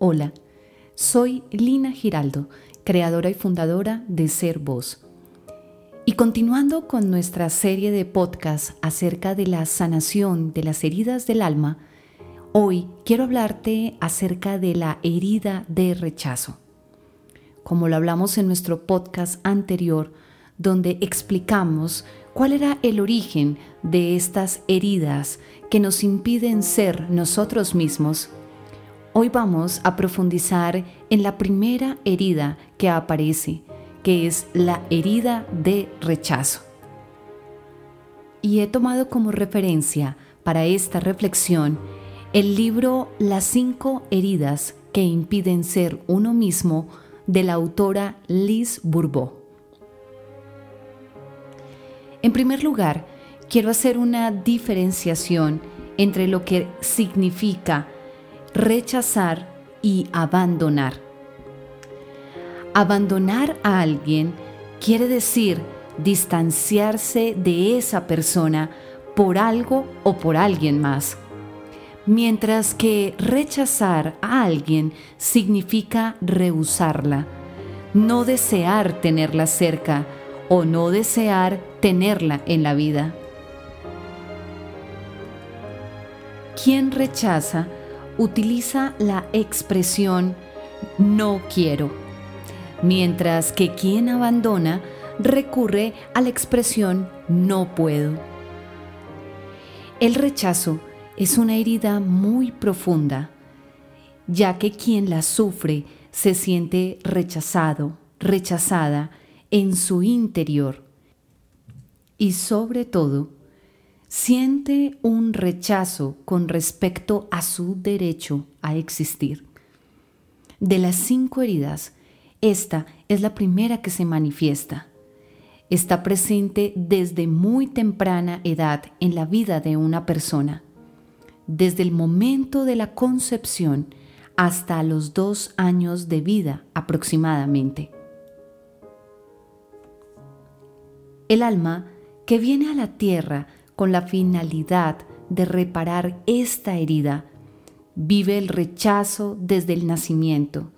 Hola, soy Lina Giraldo, creadora y fundadora de Ser Voz. Y continuando con nuestra serie de podcasts acerca de la sanación de las heridas del alma, hoy quiero hablarte acerca de la herida de rechazo. Como lo hablamos en nuestro podcast anterior, donde explicamos cuál era el origen de estas heridas que nos impiden ser nosotros mismos, Hoy vamos a profundizar en la primera herida que aparece, que es la herida de rechazo. Y he tomado como referencia para esta reflexión el libro Las cinco heridas que impiden ser uno mismo de la autora Liz Bourbeau. En primer lugar, quiero hacer una diferenciación entre lo que significa rechazar y abandonar. Abandonar a alguien quiere decir distanciarse de esa persona por algo o por alguien más. Mientras que rechazar a alguien significa rehusarla, no desear tenerla cerca o no desear tenerla en la vida. Quien rechaza utiliza la expresión no quiero, mientras que quien abandona recurre a la expresión no puedo. El rechazo es una herida muy profunda, ya que quien la sufre se siente rechazado, rechazada en su interior y sobre todo siente un rechazo con respecto a su derecho a existir. De las cinco heridas, esta es la primera que se manifiesta. Está presente desde muy temprana edad en la vida de una persona, desde el momento de la concepción hasta los dos años de vida aproximadamente. El alma que viene a la tierra con la finalidad de reparar esta herida, vive el rechazo desde el nacimiento.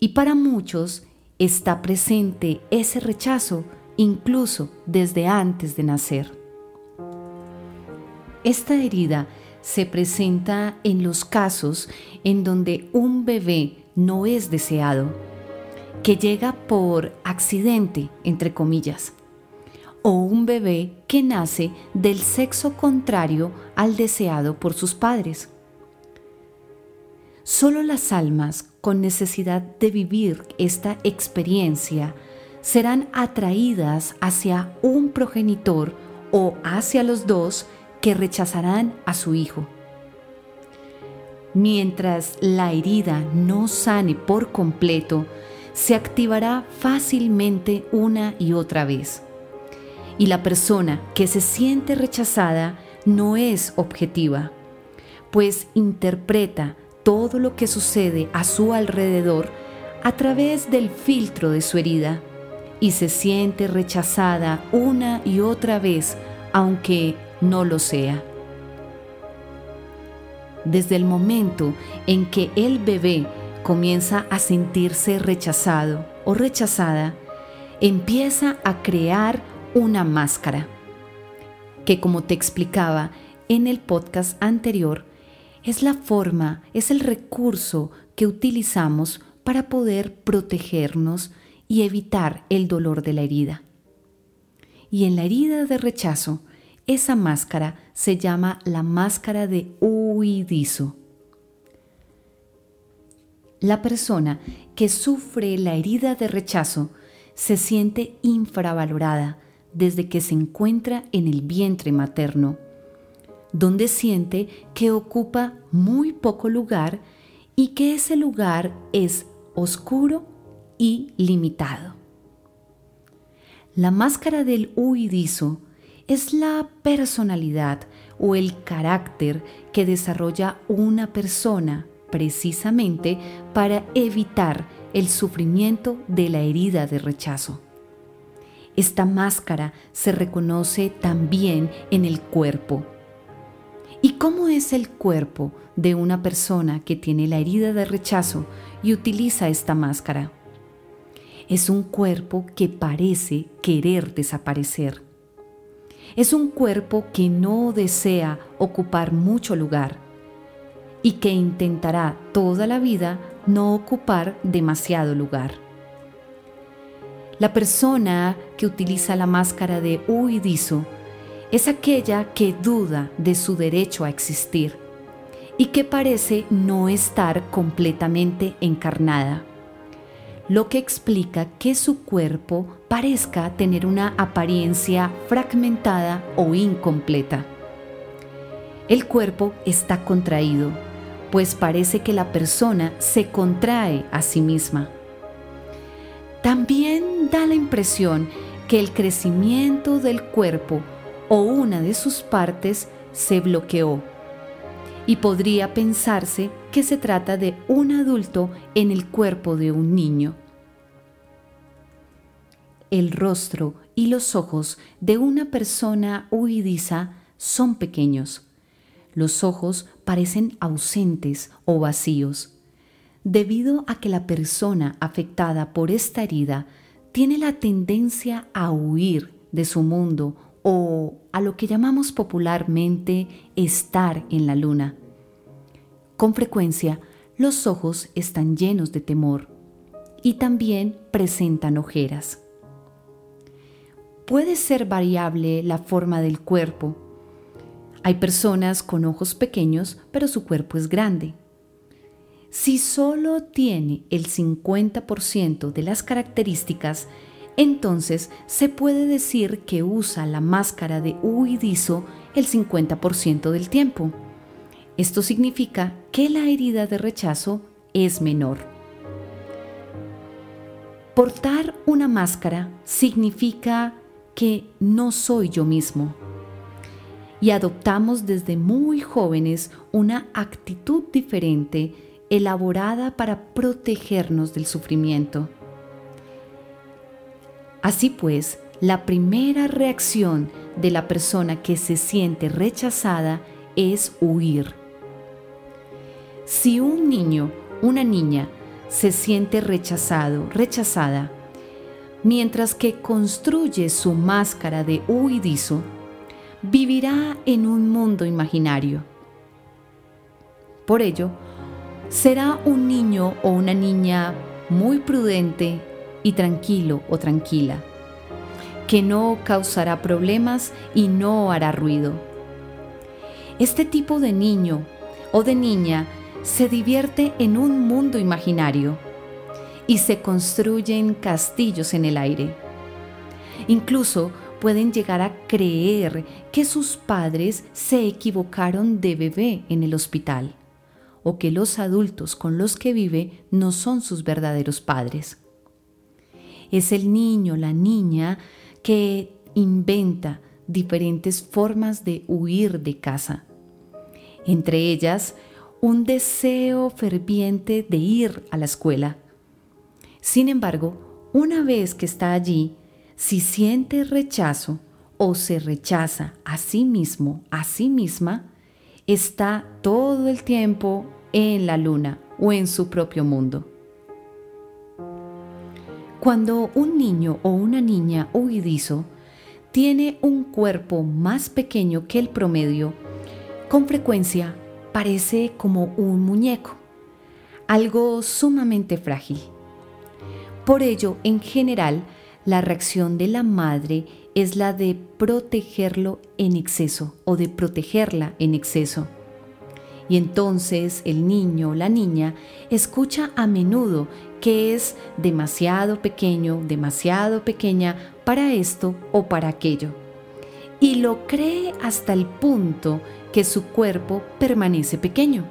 Y para muchos está presente ese rechazo incluso desde antes de nacer. Esta herida se presenta en los casos en donde un bebé no es deseado, que llega por accidente, entre comillas o un bebé que nace del sexo contrario al deseado por sus padres. Solo las almas con necesidad de vivir esta experiencia serán atraídas hacia un progenitor o hacia los dos que rechazarán a su hijo. Mientras la herida no sane por completo, se activará fácilmente una y otra vez y la persona que se siente rechazada no es objetiva, pues interpreta todo lo que sucede a su alrededor a través del filtro de su herida y se siente rechazada una y otra vez aunque no lo sea. Desde el momento en que el bebé comienza a sentirse rechazado o rechazada, empieza a crear una máscara, que como te explicaba en el podcast anterior, es la forma, es el recurso que utilizamos para poder protegernos y evitar el dolor de la herida. Y en la herida de rechazo, esa máscara se llama la máscara de huidizo. La persona que sufre la herida de rechazo se siente infravalorada, desde que se encuentra en el vientre materno, donde siente que ocupa muy poco lugar y que ese lugar es oscuro y limitado. La máscara del huidizo es la personalidad o el carácter que desarrolla una persona precisamente para evitar el sufrimiento de la herida de rechazo. Esta máscara se reconoce también en el cuerpo ¿Y cómo es el cuerpo de una persona que tiene la herida de rechazo y utiliza esta máscara? Es un cuerpo que parece querer desaparecer. Es un cuerpo que no desea ocupar mucho lugar y que intentará toda la vida no ocupar demasiado lugar. La persona que utiliza la máscara de huidizo es aquella que duda de su derecho a existir y que parece no estar completamente encarnada, lo que explica que su cuerpo parezca tener una apariencia fragmentada o incompleta. El cuerpo está contraído, pues parece que la persona se contrae a sí misma. También da la impresión que el crecimiento del cuerpo o una de sus partes se bloqueó. Y podría pensarse que se trata de un adulto en el cuerpo de un niño. El rostro y los ojos de una persona huidiza son pequeños. Los ojos parecen ausentes o vacíos, debido a que la persona afectada por esta herida tiene la tendencia a huir de su mundo o a lo que llamamos popularmente estar en la luna. Con frecuencia, los ojos están llenos de temor y también presentan ojeras. Puede ser variable la forma del cuerpo, hay personas con ojos pequeños, pero su cuerpo es grande. Si solo tiene el 50% de las características, entonces se puede decir que usa la máscara de huidizo el 50% del tiempo. Esto significa que la herida de rechazo es menor. Portar una máscara significa que no soy yo mismo y adoptamos desde muy jóvenes una actitud diferente elaborada para protegernos del sufrimiento. Así pues, la primera reacción de la persona que se siente rechazada es huir. Si un niño, una niña, se siente rechazado, rechazada, mientras que construye su máscara de huidizo, vivirá en un mundo imaginario. Por ello, será un niño o una niña muy prudente y tranquilo o tranquila, que no causará problemas y no hará ruido. Este tipo de niño o de niña se divierte en un mundo imaginario y se construyen castillos en el aire. Incluso pueden llegar a creer que sus padres se equivocaron de bebé en el hospital o que los adultos con los que vive no son sus verdaderos padres. Es el niño, la niña que inventa diferentes formas de huir de casa. Entre ellas, un deseo ferviente de ir a la escuela. Sin embargo, una vez que está allí, si siente rechazo o se rechaza a sí mismo, a sí misma, está todo el tiempo en la luna o en su propio mundo. Cuando un niño o una niña huidizo tiene un cuerpo más pequeño que el promedio, con frecuencia parece como un muñeco, algo sumamente frágil. Por ello, en general, la reacción de la madre es la de protegerlo en exceso o de protegerla en exceso. Y entonces el niño o la niña escucha a menudo que es demasiado pequeño, demasiado pequeña para esto o para aquello. Y lo cree hasta el punto que su cuerpo permanece pequeño.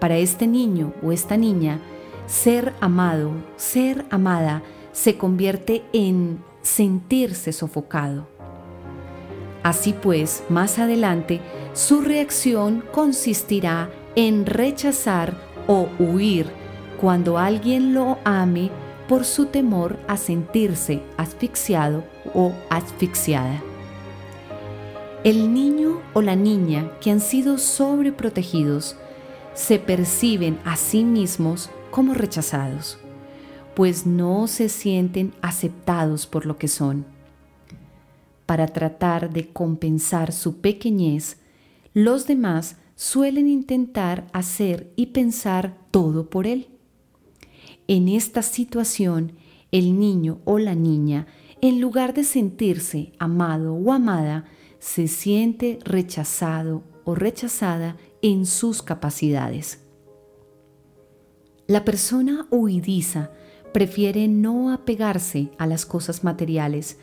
Para este niño o esta niña, ser amado, ser amada, se convierte en sentirse sofocado. Así pues, más adelante, su reacción consistirá en rechazar o huir cuando alguien lo ame por su temor a sentirse asfixiado o asfixiada. El niño o la niña que han sido sobreprotegidos se perciben a sí mismos como rechazados, pues no se sienten aceptados por lo que son. Para tratar de compensar su pequeñez, los demás suelen intentar hacer y pensar todo por él. En esta situación, el niño o la niña, en lugar de sentirse amado o amada, se siente rechazado o rechazada en sus capacidades. La persona huidiza prefiere no apegarse a las cosas materiales,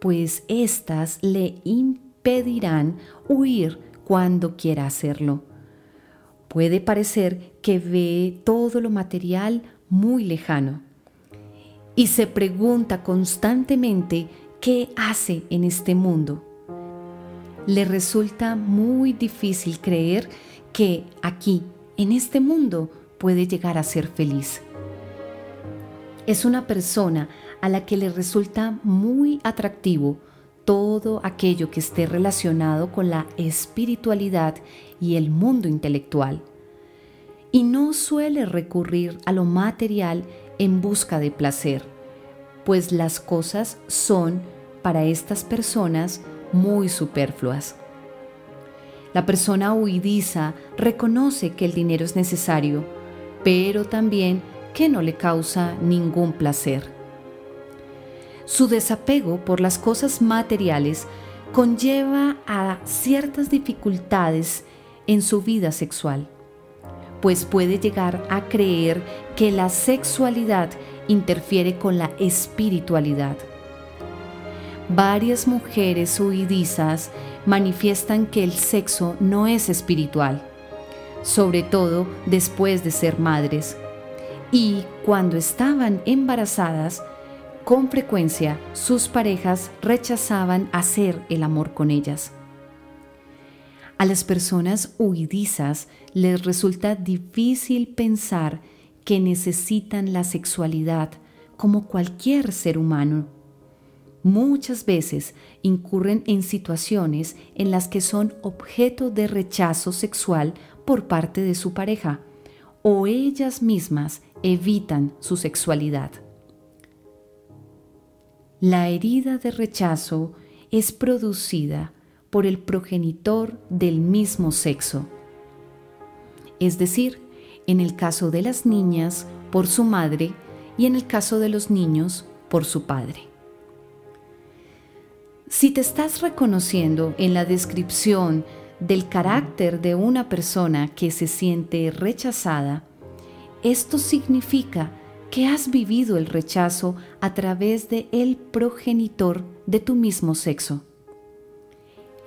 pues éstas le impedirán huir cuando quiera hacerlo. Puede parecer que ve todo lo material muy lejano y se pregunta constantemente qué hace en este mundo. Le resulta muy difícil creer que aquí, en este mundo, puede llegar a ser feliz. Es una persona a la que le resulta muy atractivo todo aquello que esté relacionado con la espiritualidad y el mundo intelectual. Y no suele recurrir a lo material en busca de placer, pues las cosas son para estas personas muy superfluas. La persona huidiza reconoce que el dinero es necesario, pero también que no le causa ningún placer. Su desapego por las cosas materiales conlleva a ciertas dificultades en su vida sexual, pues puede llegar a creer que la sexualidad interfiere con la espiritualidad. Varias mujeres huidizas manifiestan que el sexo no es espiritual, sobre todo después de ser madres, y cuando estaban embarazadas con frecuencia sus parejas rechazaban hacer el amor con ellas. A las personas huidizas les resulta difícil pensar que necesitan la sexualidad como cualquier ser humano. Muchas veces incurren en situaciones en las que son objeto de rechazo sexual por parte de su pareja o ellas mismas evitan su sexualidad. La herida de rechazo es producida por el progenitor del mismo sexo. Es decir, en el caso de las niñas, por su madre y en el caso de los niños, por su padre. Si te estás reconociendo en la descripción del carácter de una persona que se siente rechazada, esto significa que has vivido el rechazo a través de el progenitor de tu mismo sexo.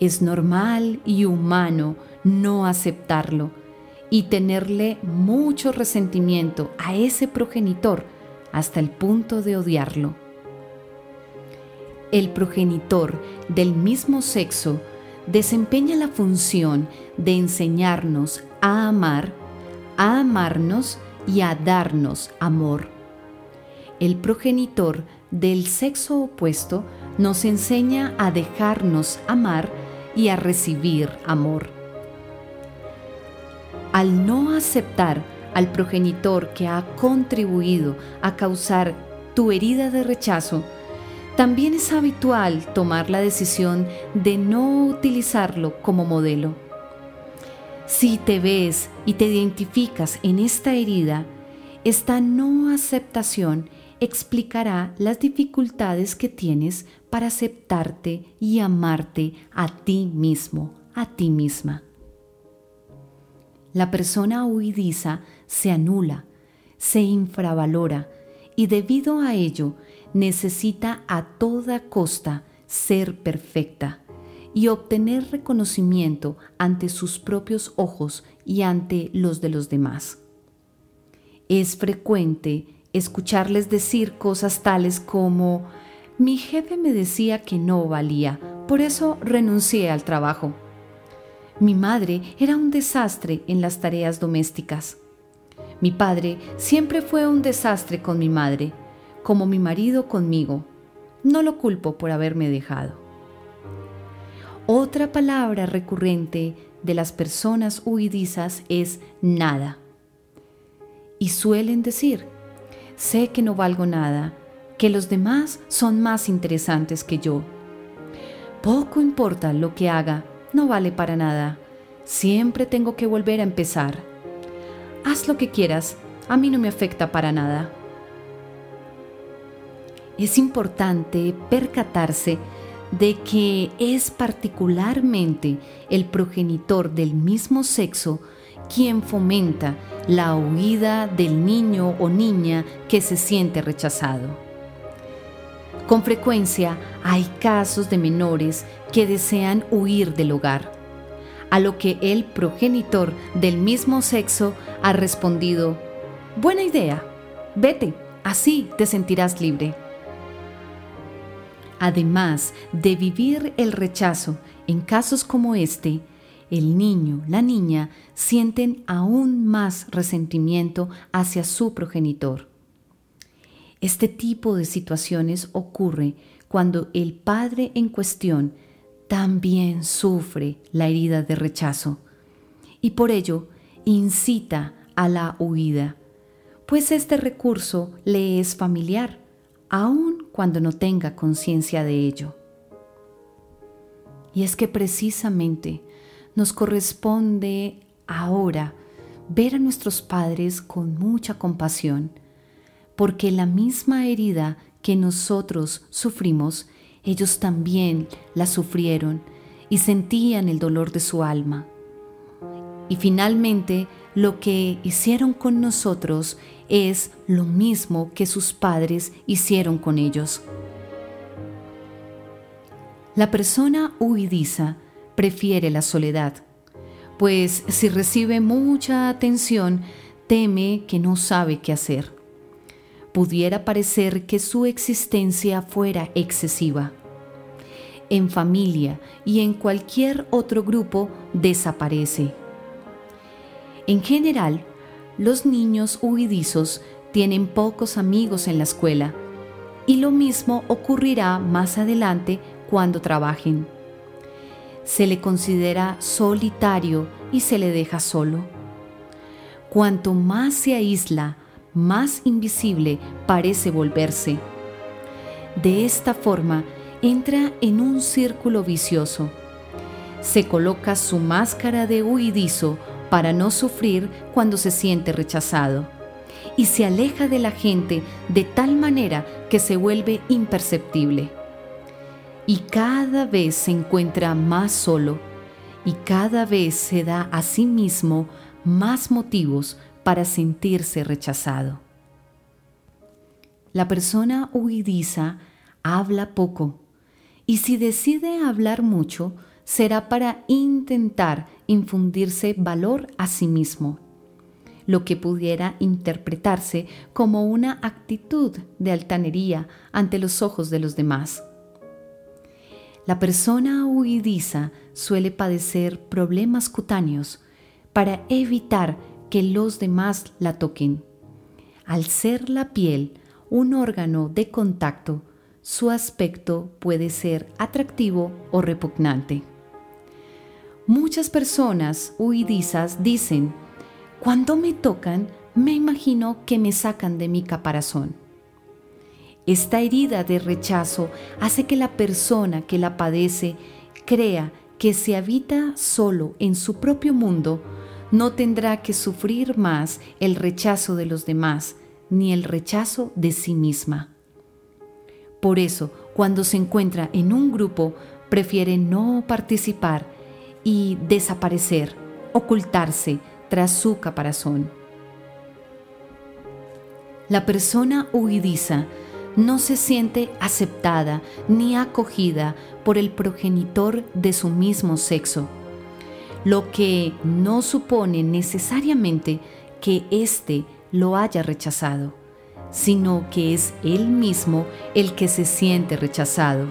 Es normal y humano no aceptarlo y tenerle mucho resentimiento a ese progenitor hasta el punto de odiarlo. El progenitor del mismo sexo desempeña la función de enseñarnos a amar, a amarnos y a darnos amor el progenitor del sexo opuesto nos enseña a dejarnos amar y a recibir amor. Al no aceptar al progenitor que ha contribuido a causar tu herida de rechazo, también es habitual tomar la decisión de no utilizarlo como modelo. Si te ves y te identificas en esta herida, esta no aceptación explicará las dificultades que tienes para aceptarte y amarte a ti mismo, a ti misma. La persona huidiza se anula, se infravalora y debido a ello necesita a toda costa ser perfecta y obtener reconocimiento ante sus propios ojos y ante los de los demás. Es frecuente escucharles decir cosas tales como, mi jefe me decía que no valía, por eso renuncié al trabajo. Mi madre era un desastre en las tareas domésticas. Mi padre siempre fue un desastre con mi madre, como mi marido conmigo. No lo culpo por haberme dejado. Otra palabra recurrente de las personas huidizas es nada. Y suelen decir, sé que no valgo nada, que los demás son más interesantes que yo. Poco importa lo que haga, no vale para nada. Siempre tengo que volver a empezar. Haz lo que quieras, a mí no me afecta para nada. Es importante percatarse de que es particularmente el progenitor del mismo sexo quien fomenta la huida del niño o niña que se siente rechazado. Con frecuencia hay casos de menores que desean huir del hogar, a lo que el progenitor del mismo sexo ha respondido, buena idea, vete, así te sentirás libre. Además de vivir el rechazo en casos como este, el niño, la niña sienten aún más resentimiento hacia su progenitor. Este tipo de situaciones ocurre cuando el padre en cuestión también sufre la herida de rechazo y por ello incita a la huida, pues este recurso le es familiar, aun cuando no tenga conciencia de ello. Y es que precisamente nos corresponde ahora ver a nuestros padres con mucha compasión, porque la misma herida que nosotros sufrimos, ellos también la sufrieron y sentían el dolor de su alma. Y finalmente, lo que hicieron con nosotros es lo mismo que sus padres hicieron con ellos. La persona huidiza prefiere la soledad, pues si recibe mucha atención, teme que no sabe qué hacer pudiera parecer que su existencia fuera excesiva. En familia y en cualquier otro grupo desaparece. En general, los niños huidizos tienen pocos amigos en la escuela y lo mismo ocurrirá más adelante cuando trabajen. Se le considera solitario y se le deja solo. Cuanto más se aísla, más invisible parece volverse. De esta forma, entra en un círculo vicioso. Se coloca su máscara de huidizo para no sufrir cuando se siente rechazado y se aleja de la gente de tal manera que se vuelve imperceptible. Y cada vez se encuentra más solo y cada vez se da a sí mismo más motivos para sentirse rechazado. La persona huidiza habla poco y si decide hablar mucho será para intentar infundirse valor a sí mismo, lo que pudiera interpretarse como una actitud de altanería ante los ojos de los demás. La persona huidiza suele padecer problemas cutáneos para evitar que los demás la toquen. Al ser la piel un órgano de contacto, su aspecto puede ser atractivo o repugnante. Muchas personas huidizas dicen, cuando me tocan, me imagino que me sacan de mi caparazón. Esta herida de rechazo hace que la persona que la padece crea que si habita solo en su propio mundo, no tendrá que sufrir más el rechazo de los demás, ni el rechazo de sí misma. Por eso, cuando se encuentra en un grupo, prefiere no participar y desaparecer, ocultarse tras su caparazón. La persona huidiza no se siente aceptada ni acogida por el progenitor de su mismo sexo lo que no supone necesariamente que éste lo haya rechazado, sino que es él mismo el que se siente rechazado.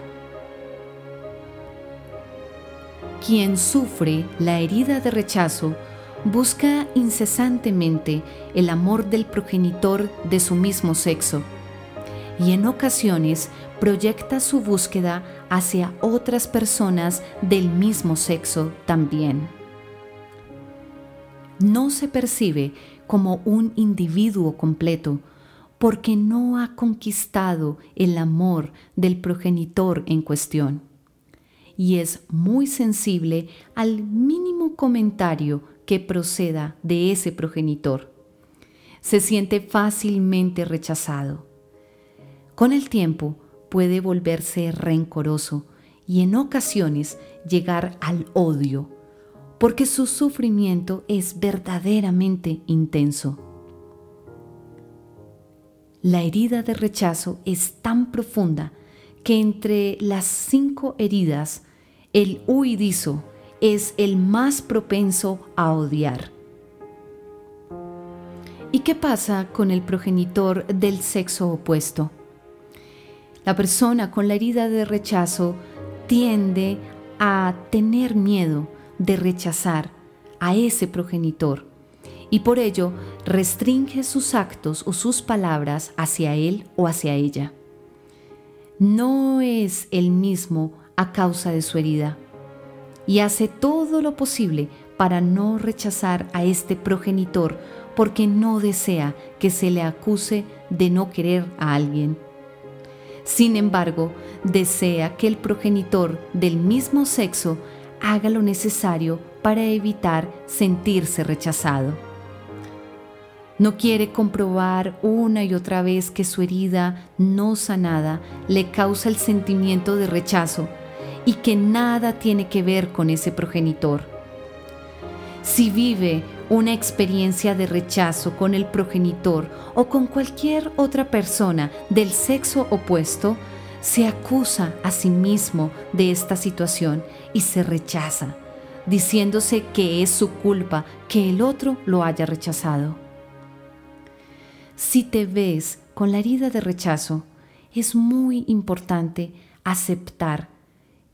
Quien sufre la herida de rechazo busca incesantemente el amor del progenitor de su mismo sexo y en ocasiones proyecta su búsqueda hacia otras personas del mismo sexo también. No se percibe como un individuo completo porque no ha conquistado el amor del progenitor en cuestión y es muy sensible al mínimo comentario que proceda de ese progenitor. Se siente fácilmente rechazado. Con el tiempo puede volverse rencoroso y en ocasiones llegar al odio, porque su sufrimiento es verdaderamente intenso. La herida de rechazo es tan profunda que entre las cinco heridas, el huidizo es el más propenso a odiar. ¿Y qué pasa con el progenitor del sexo opuesto? La persona con la herida de rechazo tiende a tener miedo de rechazar a ese progenitor y por ello restringe sus actos o sus palabras hacia él o hacia ella no es el mismo a causa de su herida y hace todo lo posible para no rechazar a este progenitor porque no desea que se le acuse de no querer a alguien. Sin embargo, desea que el progenitor del mismo sexo haga lo necesario para evitar sentirse rechazado. No quiere comprobar una y otra vez que su herida no sanada le causa el sentimiento de rechazo y que nada tiene que ver con ese progenitor. Si vive una experiencia de rechazo con el progenitor o con cualquier otra persona del sexo opuesto, se acusa a sí mismo de esta situación y se rechaza, diciéndose que es su culpa que el otro lo haya rechazado. Si te ves con la herida de rechazo, es muy importante aceptar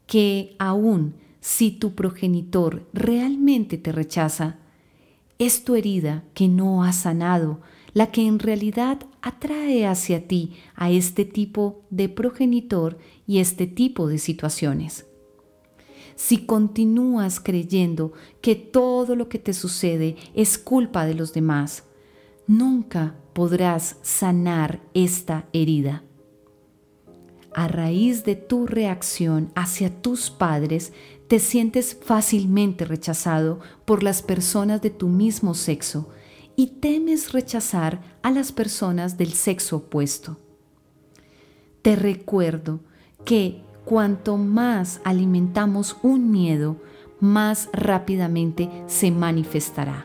que aún si tu progenitor realmente te rechaza, es tu herida que no ha sanado la que en realidad atrae hacia ti a este tipo de progenitor y este tipo de situaciones. Si continúas creyendo que todo lo que te sucede es culpa de los demás, nunca podrás sanar esta herida. A raíz de tu reacción hacia tus padres, te sientes fácilmente rechazado por las personas de tu mismo sexo y temes rechazar a las personas del sexo opuesto. Te recuerdo que cuanto más alimentamos un miedo, más rápidamente se manifestará.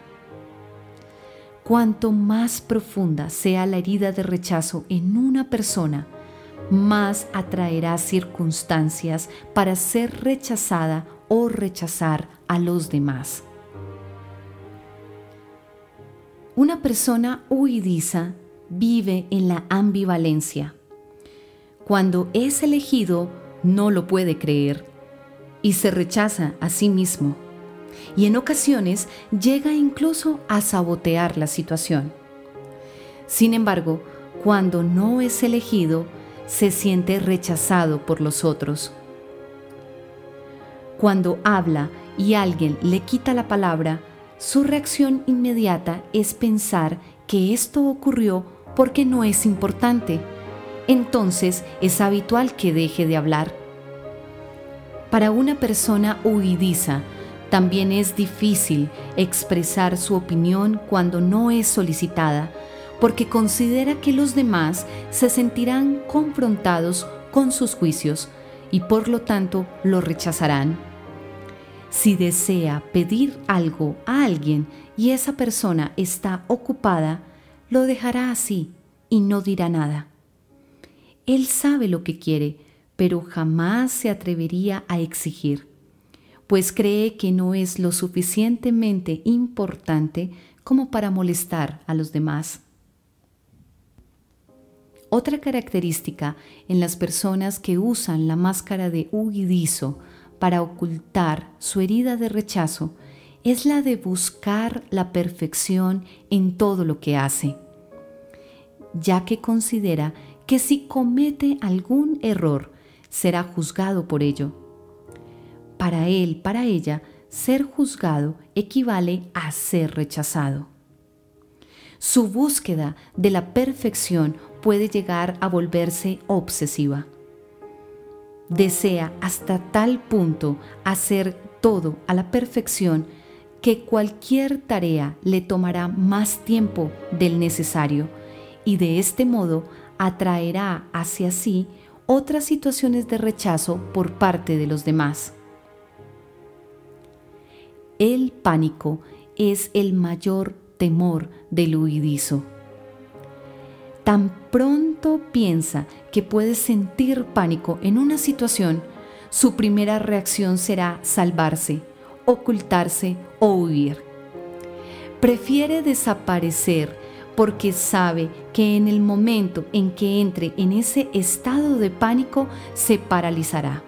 Cuanto más profunda sea la herida de rechazo en una persona, más atraerá circunstancias para ser rechazada o rechazar a los demás. Una persona huidiza vive en la ambivalencia. Cuando es elegido, no lo puede creer y se rechaza a sí mismo y en ocasiones llega incluso a sabotear la situación. Sin embargo, cuando no es elegido, se siente rechazado por los otros. Cuando habla y alguien le quita la palabra, su reacción inmediata es pensar que esto ocurrió porque no es importante. Entonces es habitual que deje de hablar. Para una persona huidiza, también es difícil expresar su opinión cuando no es solicitada, porque considera que los demás se sentirán confrontados con sus juicios y por lo tanto lo rechazarán. Si desea pedir algo a alguien y esa persona está ocupada, lo dejará así y no dirá nada. Él sabe lo que quiere, pero jamás se atrevería a exigir pues cree que no es lo suficientemente importante como para molestar a los demás. Otra característica en las personas que usan la máscara de huidizo para ocultar su herida de rechazo es la de buscar la perfección en todo lo que hace, ya que considera que si comete algún error, será juzgado por ello. Para él, para ella, ser juzgado equivale a ser rechazado. Su búsqueda de la perfección puede llegar a volverse obsesiva. Desea hasta tal punto hacer todo a la perfección que cualquier tarea le tomará más tiempo del necesario y de este modo atraerá hacia sí otras situaciones de rechazo por parte de los demás. El pánico es el mayor temor del huidizo. Tan pronto piensa que puede sentir pánico en una situación, su primera reacción será salvarse, ocultarse o huir. Prefiere desaparecer porque sabe que en el momento en que entre en ese estado de pánico se paralizará.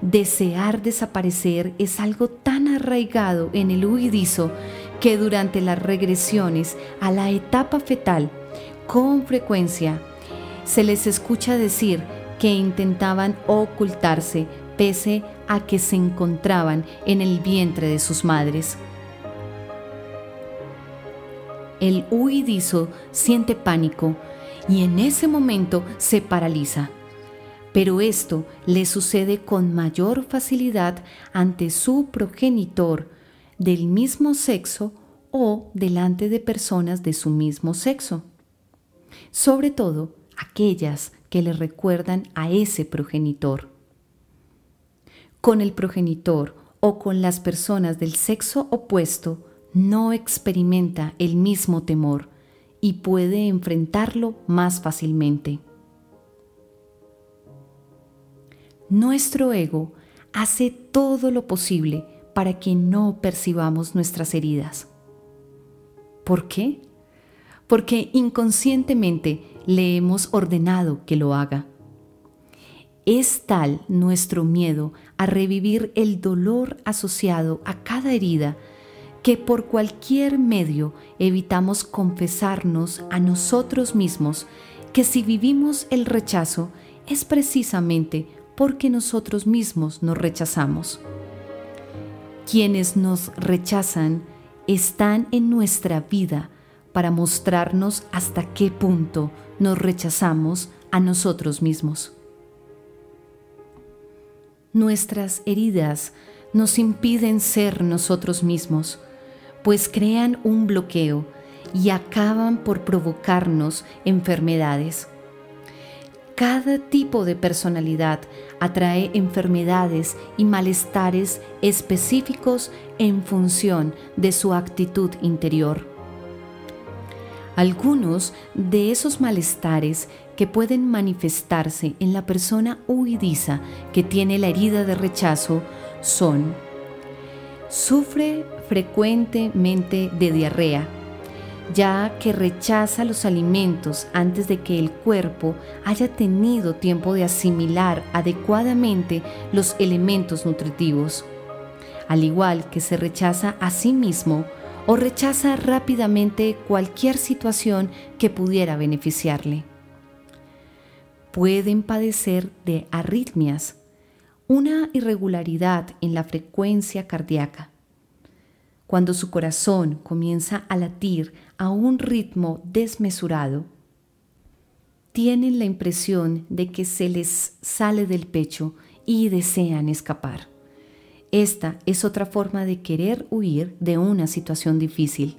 Desear desaparecer es algo tan arraigado en el huidizo que durante las regresiones a la etapa fetal, con frecuencia, se les escucha decir que intentaban ocultarse pese a que se encontraban en el vientre de sus madres. El huidizo siente pánico y en ese momento se paraliza. Pero esto le sucede con mayor facilidad ante su progenitor del mismo sexo o delante de personas de su mismo sexo. Sobre todo aquellas que le recuerdan a ese progenitor. Con el progenitor o con las personas del sexo opuesto no experimenta el mismo temor y puede enfrentarlo más fácilmente. Nuestro ego hace todo lo posible para que no percibamos nuestras heridas. ¿Por qué? Porque inconscientemente le hemos ordenado que lo haga. Es tal nuestro miedo a revivir el dolor asociado a cada herida que por cualquier medio evitamos confesarnos a nosotros mismos que si vivimos el rechazo es precisamente porque nosotros mismos nos rechazamos. Quienes nos rechazan están en nuestra vida para mostrarnos hasta qué punto nos rechazamos a nosotros mismos. Nuestras heridas nos impiden ser nosotros mismos, pues crean un bloqueo y acaban por provocarnos enfermedades. Cada tipo de personalidad atrae enfermedades y malestares específicos en función de su actitud interior. Algunos de esos malestares que pueden manifestarse en la persona huidiza que tiene la herida de rechazo son sufre frecuentemente de diarrea, ya que rechaza los alimentos antes de que el cuerpo haya tenido tiempo de asimilar adecuadamente los elementos nutritivos, al igual que se rechaza a sí mismo o rechaza rápidamente cualquier situación que pudiera beneficiarle. Pueden padecer de arritmias, una irregularidad en la frecuencia cardíaca, cuando su corazón comienza a latir a un ritmo desmesurado, tienen la impresión de que se les sale del pecho y desean escapar. Esta es otra forma de querer huir de una situación difícil.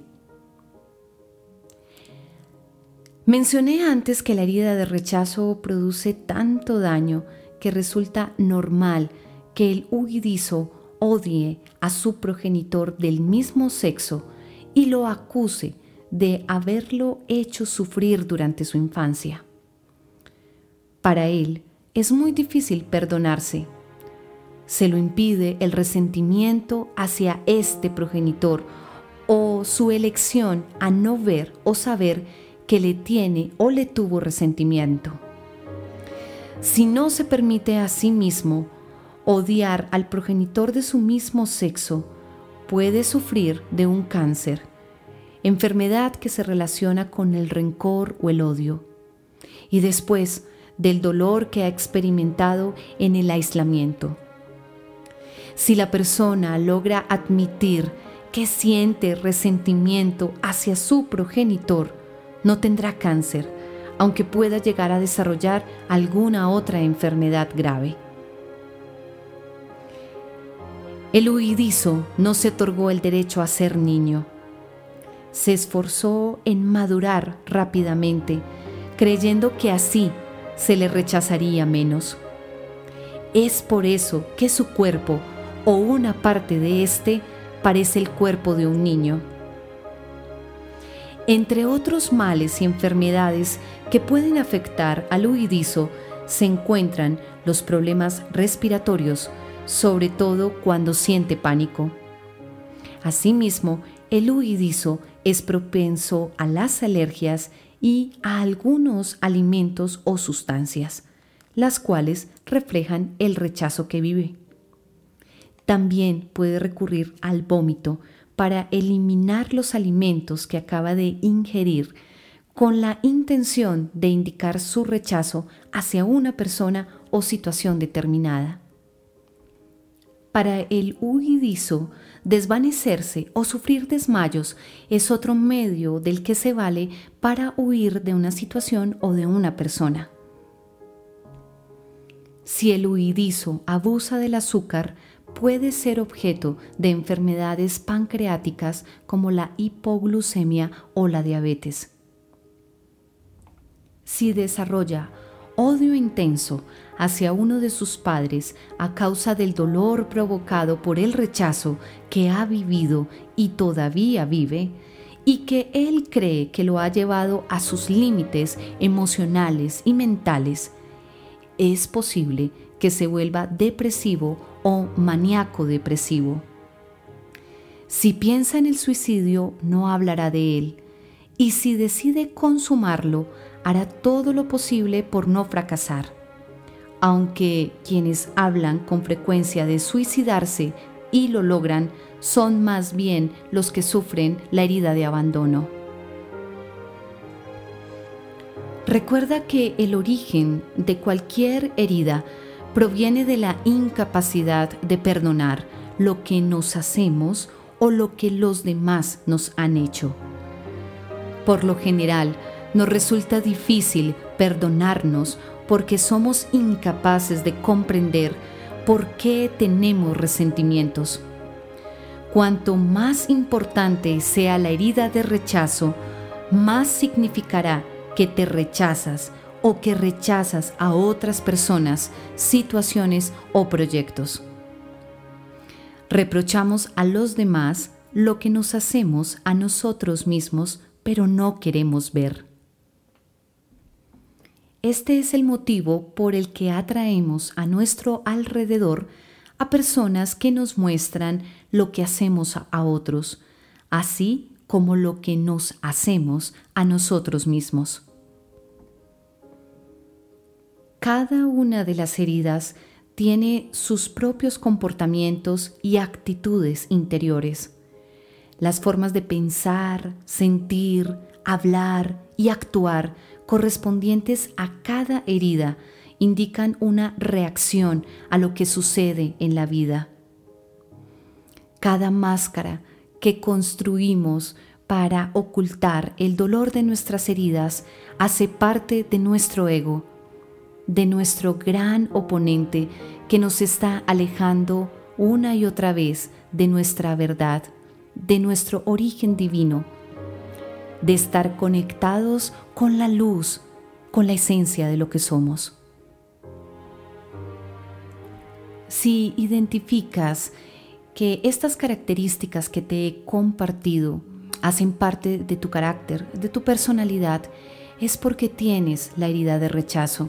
Mencioné antes que la herida de rechazo produce tanto daño que resulta normal que el huidizo odie a su progenitor del mismo sexo y lo acuse de haberlo hecho sufrir durante su infancia. Para él es muy difícil perdonarse. Se lo impide el resentimiento hacia este progenitor o su elección a no ver o saber que le tiene o le tuvo resentimiento. Si no se permite a sí mismo odiar al progenitor de su mismo sexo, puede sufrir de un cáncer, enfermedad que se relaciona con el rencor o el odio. y después del dolor que ha experimentado en el aislamiento. Si la persona logra admitir que siente resentimiento hacia su progenitor, no tendrá cáncer, aunque pueda llegar a desarrollar alguna otra enfermedad grave. El huidizo no se otorgó el derecho a ser niño. Se esforzó en madurar rápidamente, creyendo que así se le rechazaría menos. Es por eso que su cuerpo o una parte de éste parece el cuerpo de un niño. Entre otros males y enfermedades que pueden afectar al huidizo se encuentran los problemas respiratorios, sobre todo cuando siente pánico. Asimismo, el huidizo es propenso a las alergias y a algunos alimentos o sustancias, las cuales reflejan el rechazo que vive. También puede recurrir al vómito para eliminar los alimentos que acaba de ingerir con la intención de indicar su rechazo hacia una persona o situación determinada. Para el huidizo, desvanecerse o sufrir desmayos es otro medio del que se vale para huir de una situación o de una persona. Si el huidizo abusa del azúcar, puede ser objeto de enfermedades pancreáticas como la hipoglucemia o la diabetes. Si desarrolla odio intenso hacia uno de sus padres a causa del dolor provocado por el rechazo que ha vivido y todavía vive, y que él cree que lo ha llevado a sus límites emocionales y mentales, es posible que se vuelva depresivo o maníaco depresivo. Si piensa en el suicidio, no hablará de él, y si decide consumarlo, hará todo lo posible por no fracasar. Aunque quienes hablan con frecuencia de suicidarse y lo logran son más bien los que sufren la herida de abandono. Recuerda que el origen de cualquier herida proviene de la incapacidad de perdonar lo que nos hacemos o lo que los demás nos han hecho. Por lo general, nos resulta difícil perdonarnos porque somos incapaces de comprender por qué tenemos resentimientos. Cuanto más importante sea la herida de rechazo, más significará que te rechazas o que rechazas a otras personas, situaciones o proyectos. Reprochamos a los demás lo que nos hacemos a nosotros mismos, pero no queremos ver. Este es el motivo por el que atraemos a nuestro alrededor a personas que nos muestran lo que hacemos a otros, así como lo que nos hacemos a nosotros mismos. Cada una de las heridas tiene sus propios comportamientos y actitudes interiores. Las formas de pensar, sentir, hablar y actuar correspondientes a cada herida indican una reacción a lo que sucede en la vida. Cada máscara que construimos para ocultar el dolor de nuestras heridas hace parte de nuestro ego, de nuestro gran oponente que nos está alejando una y otra vez de nuestra verdad, de nuestro origen divino de estar conectados con la luz, con la esencia de lo que somos. Si identificas que estas características que te he compartido hacen parte de tu carácter, de tu personalidad, es porque tienes la herida de rechazo.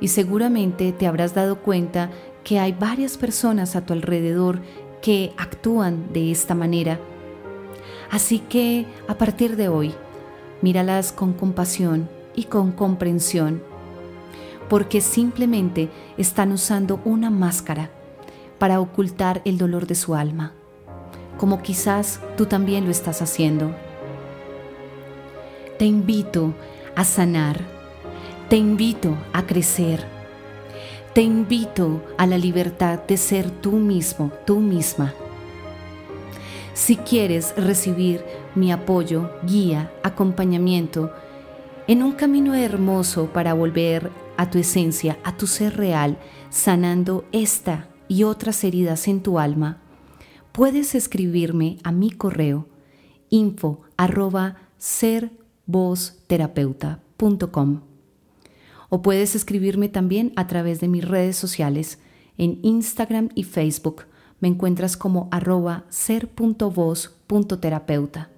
Y seguramente te habrás dado cuenta que hay varias personas a tu alrededor que actúan de esta manera Así que a partir de hoy, míralas con compasión y con comprensión, porque simplemente están usando una máscara para ocultar el dolor de su alma, como quizás tú también lo estás haciendo. Te invito a sanar, Te invito a crecer. Te invito a la libertad de ser tú mismo, tú misma. Si quieres recibir mi apoyo, guía, acompañamiento en un camino hermoso para volver a tu esencia, a tu ser real, sanando esta y otras heridas en tu alma, puedes escribirme a mi correo info arroba servozterapeuta.com o puedes escribirme también a través de mis redes sociales en Instagram y Facebook. Me encuentras como arroba ser.voz.terapeuta.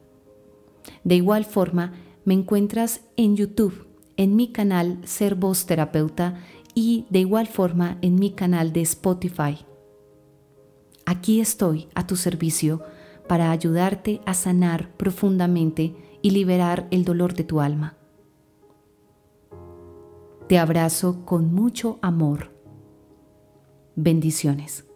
De igual forma, me encuentras en YouTube, en mi canal Ser Voz Terapeuta y de igual forma en mi canal de Spotify. Aquí estoy a tu servicio para ayudarte a sanar profundamente y liberar el dolor de tu alma. Te abrazo con mucho amor. Bendiciones.